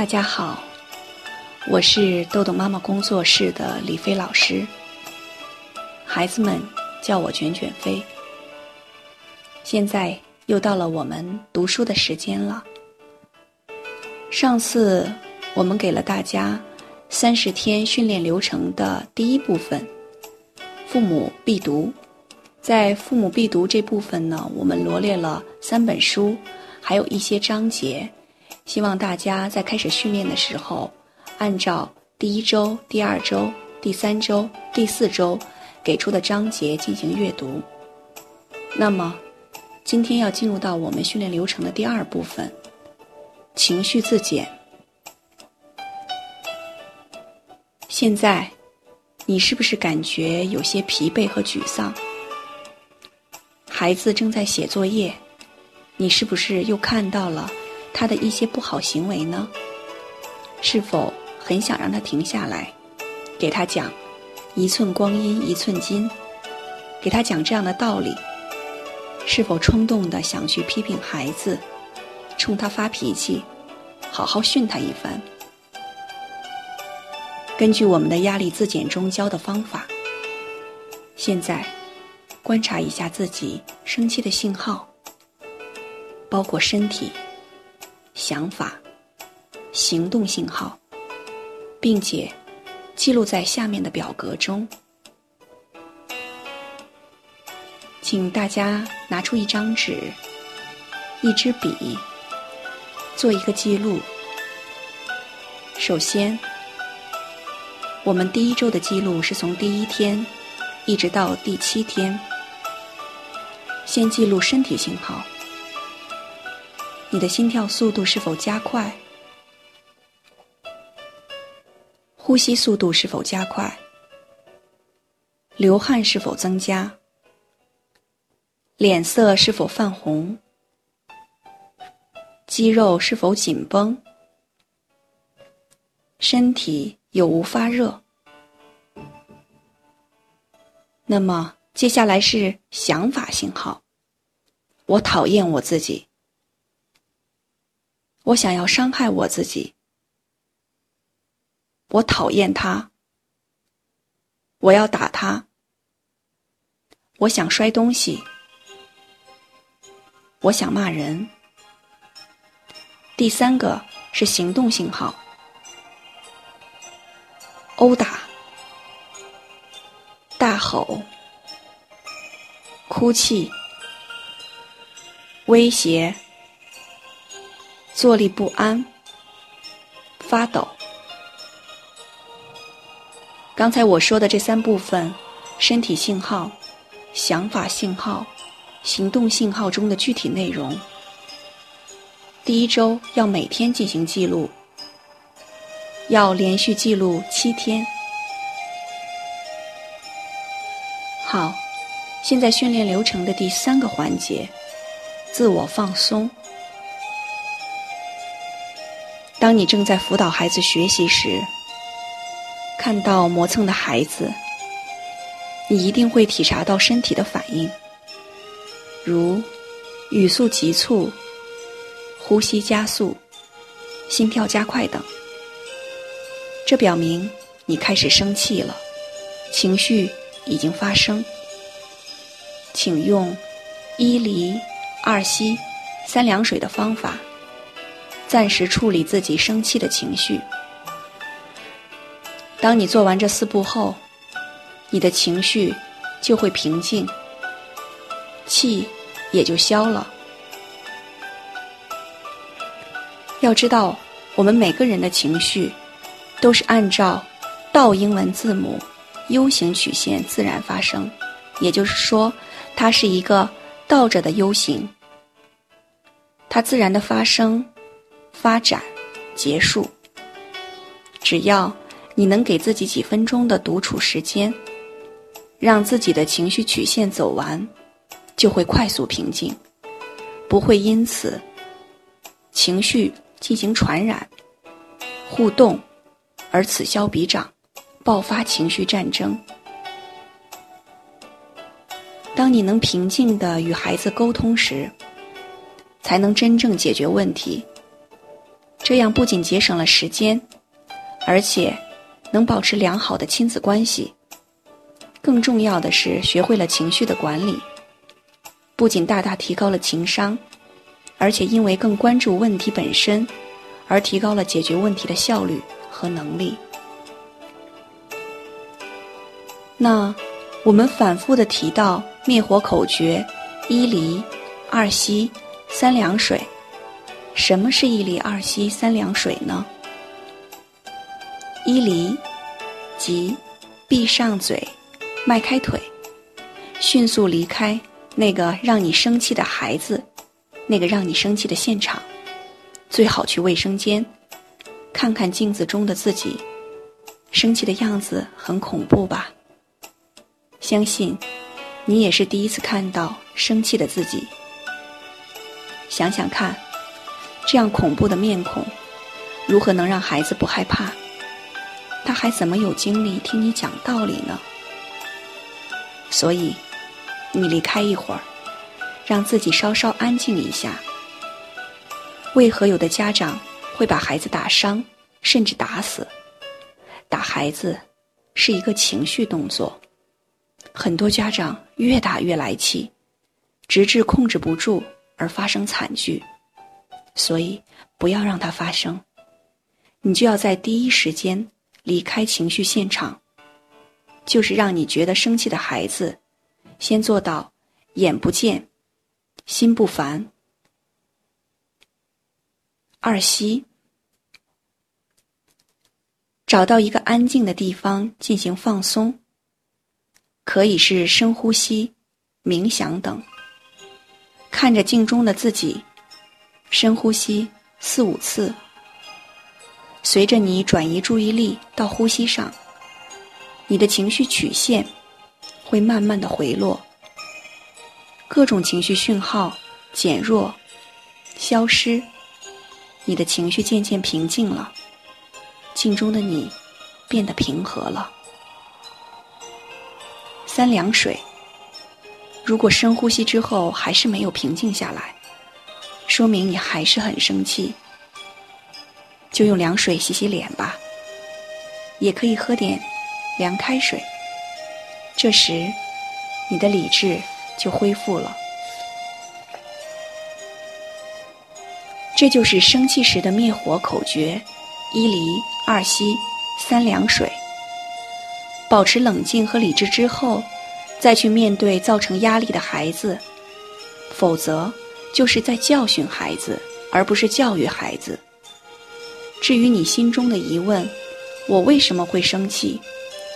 大家好，我是豆豆妈妈工作室的李飞老师。孩子们叫我卷卷飞。现在又到了我们读书的时间了。上次我们给了大家三十天训练流程的第一部分，父母必读。在父母必读这部分呢，我们罗列了三本书，还有一些章节。希望大家在开始训练的时候，按照第一周、第二周、第三周、第四周给出的章节进行阅读。那么，今天要进入到我们训练流程的第二部分——情绪自检。现在，你是不是感觉有些疲惫和沮丧？孩子正在写作业，你是不是又看到了？他的一些不好行为呢？是否很想让他停下来，给他讲“一寸光阴一寸金”，给他讲这样的道理？是否冲动的想去批评孩子，冲他发脾气，好好训他一番？根据我们的压力自检中教的方法，现在观察一下自己生气的信号，包括身体。想法、行动信号，并且记录在下面的表格中。请大家拿出一张纸、一支笔，做一个记录。首先，我们第一周的记录是从第一天一直到第七天，先记录身体信号。你的心跳速度是否加快？呼吸速度是否加快？流汗是否增加？脸色是否泛红？肌肉是否紧绷？身体有无发热？那么接下来是想法信号。我讨厌我自己。我想要伤害我自己，我讨厌他，我要打他，我想摔东西，我想骂人。第三个是行动信号：殴打、大吼、哭泣、威胁。坐立不安，发抖。刚才我说的这三部分：身体信号、想法信号、行动信号中的具体内容，第一周要每天进行记录，要连续记录七天。好，现在训练流程的第三个环节：自我放松。当你正在辅导孩子学习时，看到磨蹭的孩子，你一定会体察到身体的反应，如语速急促、呼吸加速、心跳加快等。这表明你开始生气了，情绪已经发生。请用一离二吸三凉水的方法。暂时处理自己生气的情绪。当你做完这四步后，你的情绪就会平静，气也就消了。要知道，我们每个人的情绪都是按照倒英文字母 U 型曲线自然发生，也就是说，它是一个倒着的 U 型，它自然的发生。发展，结束。只要你能给自己几分钟的独处时间，让自己的情绪曲线走完，就会快速平静，不会因此情绪进行传染、互动，而此消彼长，爆发情绪战争。当你能平静的与孩子沟通时，才能真正解决问题。这样不仅节省了时间，而且能保持良好的亲子关系。更重要的是，学会了情绪的管理，不仅大大提高了情商，而且因为更关注问题本身，而提高了解决问题的效率和能力。那我们反复的提到灭火口诀：一离、二吸、三凉水。什么是一离、二息、三凉水呢？一离，即闭上嘴。迈开腿，迅速离开那个让你生气的孩子，那个让你生气的现场。最好去卫生间，看看镜子中的自己，生气的样子很恐怖吧？相信你也是第一次看到生气的自己。想想看，这样恐怖的面孔，如何能让孩子不害怕？他还怎么有精力听你讲道理呢？所以，你离开一会儿，让自己稍稍安静一下。为何有的家长会把孩子打伤，甚至打死？打孩子是一个情绪动作，很多家长越打越来气，直至控制不住而发生惨剧。所以，不要让它发生，你就要在第一时间离开情绪现场。就是让你觉得生气的孩子，先做到眼不见，心不烦。二息，找到一个安静的地方进行放松，可以是深呼吸、冥想等。看着镜中的自己，深呼吸四五次，随着你转移注意力到呼吸上。你的情绪曲线会慢慢的回落，各种情绪讯号减弱、消失，你的情绪渐渐平静了，镜中的你变得平和了。三凉水，如果深呼吸之后还是没有平静下来，说明你还是很生气，就用凉水洗洗脸吧，也可以喝点。凉开水，这时你的理智就恢复了。这就是生气时的灭火口诀：一离、二吸、三凉水。保持冷静和理智之后，再去面对造成压力的孩子，否则就是在教训孩子，而不是教育孩子。至于你心中的疑问，我为什么会生气？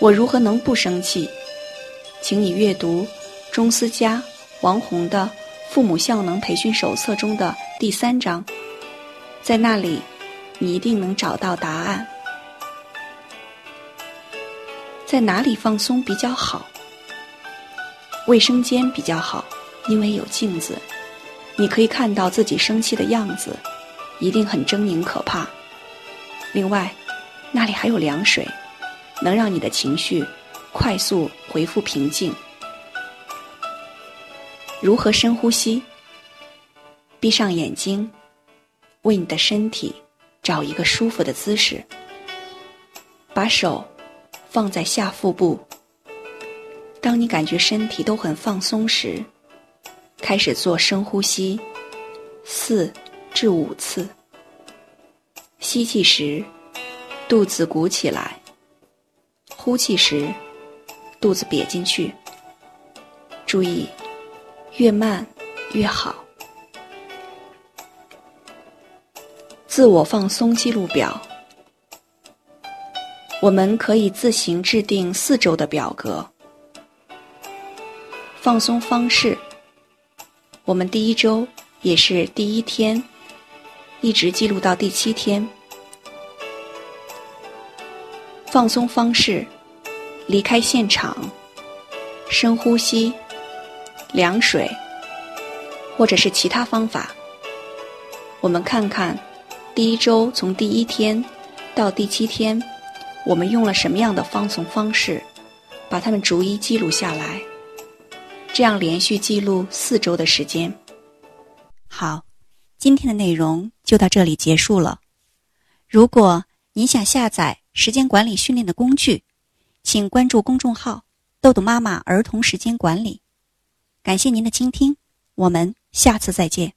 我如何能不生气？请你阅读钟思佳、王红的《父母效能培训手册》中的第三章，在那里你一定能找到答案。在哪里放松比较好？卫生间比较好，因为有镜子，你可以看到自己生气的样子，一定很狰狞可怕。另外，那里还有凉水。能让你的情绪快速恢复平静。如何深呼吸？闭上眼睛，为你的身体找一个舒服的姿势，把手放在下腹部。当你感觉身体都很放松时，开始做深呼吸，四至五次。吸气时，肚子鼓起来。呼气时，肚子瘪进去。注意，越慢越好。自我放松记录表，我们可以自行制定四周的表格。放松方式，我们第一周也是第一天，一直记录到第七天。放松方式：离开现场，深呼吸，凉水，或者是其他方法。我们看看第一周从第一天到第七天，我们用了什么样的放松方式，把它们逐一记录下来。这样连续记录四周的时间。好，今天的内容就到这里结束了。如果你想下载时间管理训练的工具，请关注公众号“豆豆妈妈儿童时间管理”。感谢您的倾听，我们下次再见。